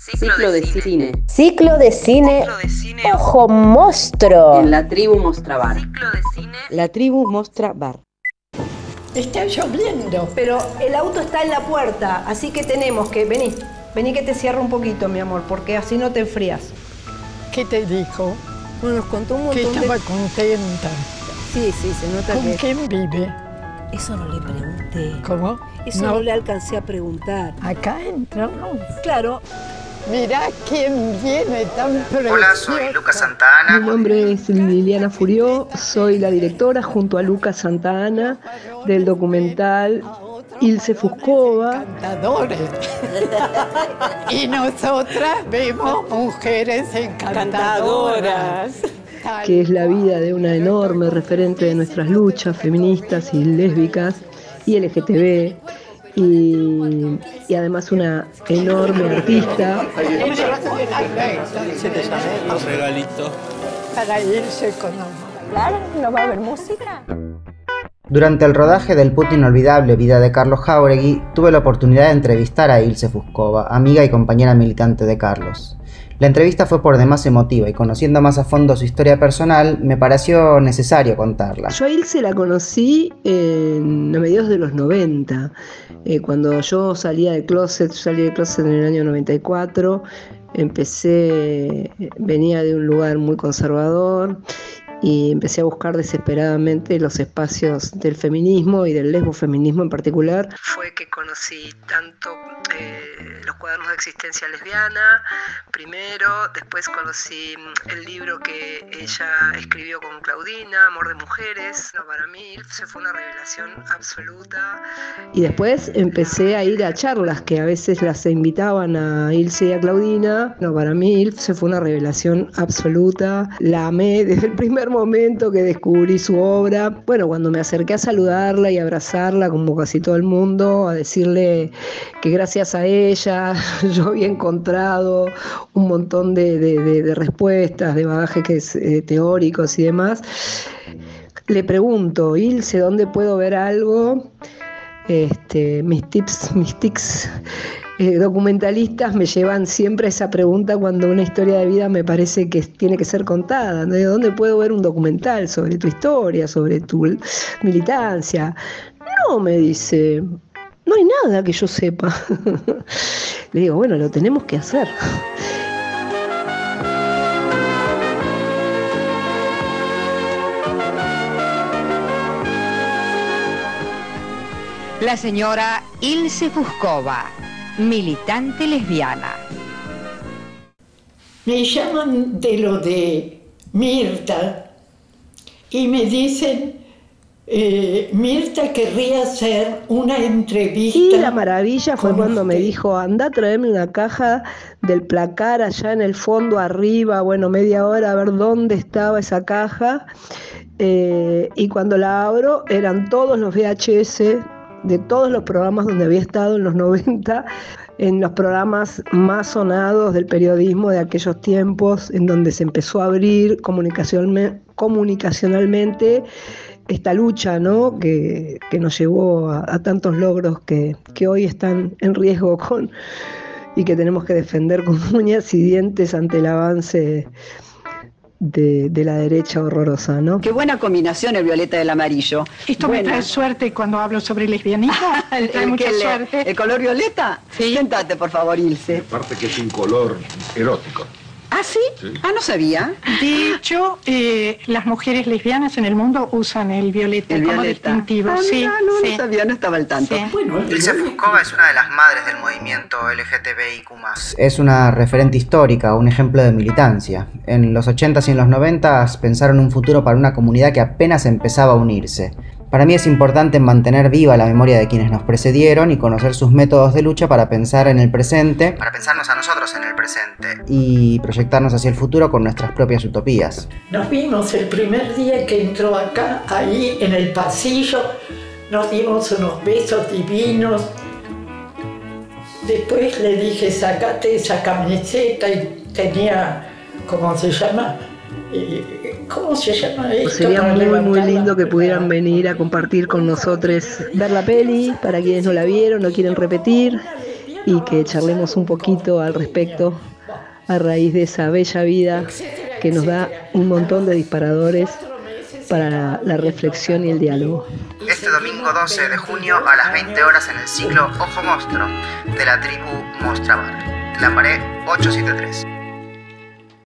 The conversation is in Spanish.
Ciclo de cine. Ciclo de cine. Ojo monstruo. En la tribu Mostra Bar. Ciclo de cine. La tribu Mostra Bar. Está lloviendo. Pero el auto está en la puerta, así que tenemos que. Vení, vení que te cierro un poquito, mi amor, porque así no te enfrías. ¿Qué te dijo? Bueno, nos contó un Que montón estaba de. contenta. Sí, sí, se nota ¿Con que. quién vive? Eso no le pregunté. ¿Cómo? Eso no, le alcancé a preguntar. Acá entramos. Claro, Mirá quién viene tan precioso. Hola, soy Lucas Santana. Mi nombre es Liliana Furió, soy la directora junto a Lucas Santana del documental Ilse Fuscova. Encantadores. y nosotras vemos mujeres encantadoras. que es la vida de una enorme referente de nuestras luchas feministas y lésbicas y LGTB y, y además una enorme artista. Un regalito. Para irse con amor. Claro, no va a haber música. Durante el rodaje del puto inolvidable Vida de Carlos Jauregui, tuve la oportunidad de entrevistar a Ilse Fuscova, amiga y compañera militante de Carlos. La entrevista fue por demás emotiva y conociendo más a fondo su historia personal, me pareció necesario contarla. Yo a Ilse la conocí en, a mediados de los 90, eh, cuando yo salía del closet, salí del closet en el año 94, empecé, venía de un lugar muy conservador y empecé a buscar desesperadamente los espacios del feminismo y del lesbofeminismo en particular. Fue que conocí tanto eh, los cuadernos de existencia lesbiana, primero, después conocí el libro que ella escribió con Claudina, Amor de Mujeres, no, para mí se fue una revelación absoluta. Y después empecé a ir a charlas que a veces las invitaban a Ilse y a Claudina, no, para mí se fue una revelación absoluta, la amé desde el primer momento que descubrí su obra. Bueno, cuando me acerqué a saludarla y abrazarla, como casi todo el mundo, a decirle que gracias a ella yo había encontrado un montón de, de- de- respuestas, de bagajes eh, teóricos y demás. Le pregunto, Ilse, ¿dónde puedo ver algo? Este, mis tips, mis tics eh, documentalistas me llevan siempre esa pregunta cuando una historia de vida me parece que tiene que ser contada. ¿De dónde puedo ver un documental sobre tu historia, sobre tu militancia? No, me dice, no hay nada que yo sepa. Le digo, bueno, lo tenemos que hacer. La señora Ilse Fuscova, militante lesbiana. Me llaman de lo de Mirta y me dicen, eh, Mirta querría hacer una entrevista. Y la maravilla fue cuando me dijo, anda a traerme una caja del placar allá en el fondo arriba, bueno, media hora a ver dónde estaba esa caja. Eh, y cuando la abro eran todos los VHS de todos los programas donde había estado en los 90, en los programas más sonados del periodismo de aquellos tiempos, en donde se empezó a abrir comunicacionalme- comunicacionalmente esta lucha ¿no? que, que nos llevó a, a tantos logros que, que hoy están en riesgo con, y que tenemos que defender con uñas y dientes ante el avance de, de la derecha horrorosa. ¿no? Qué buena combinación el violeta del amarillo. Esto me trae suerte cuando hablo sobre lesbianismo. Me ¿El, trae el mucha suerte. ¿El color violeta? Sí. Sentate, por favor, Ilse. Aparte que es un color erótico. ¿Ah, sí? Ah, no sabía. De hecho, eh, las mujeres lesbianas en el mundo usan el violeta El como violeta. distintivo. Ah, sí, no, sí. no sabía, no estaba al tanto. Sí. Fuscova es una de las madres del movimiento LGTBIQ+. Es una referente histórica, un ejemplo de militancia. En los 80s y en los 90s pensaron un futuro para una comunidad que apenas empezaba a unirse. Para mí es importante mantener viva la memoria de quienes nos precedieron y conocer sus métodos de lucha para pensar en el presente, para pensarnos a nosotros en el presente y proyectarnos hacia el futuro con nuestras propias utopías. Nos vimos el primer día que entró acá, ahí en el pasillo, nos dimos unos besos divinos. Después le dije, sacate esa camiseta y tenía, ¿cómo se llama? Eh, ¿Cómo se llama esto? Sería para muy, muy lindo que pudieran venir a compartir con nosotros, ver la peli, para quienes no la vieron, no quieren repetir, y que charlemos un poquito al respecto a raíz de esa bella vida que nos da un montón de disparadores para la reflexión y el diálogo. Este domingo 12 de junio a las 20 horas en el ciclo Ojo Monstruo de la tribu Mostrabar. La Pared 873.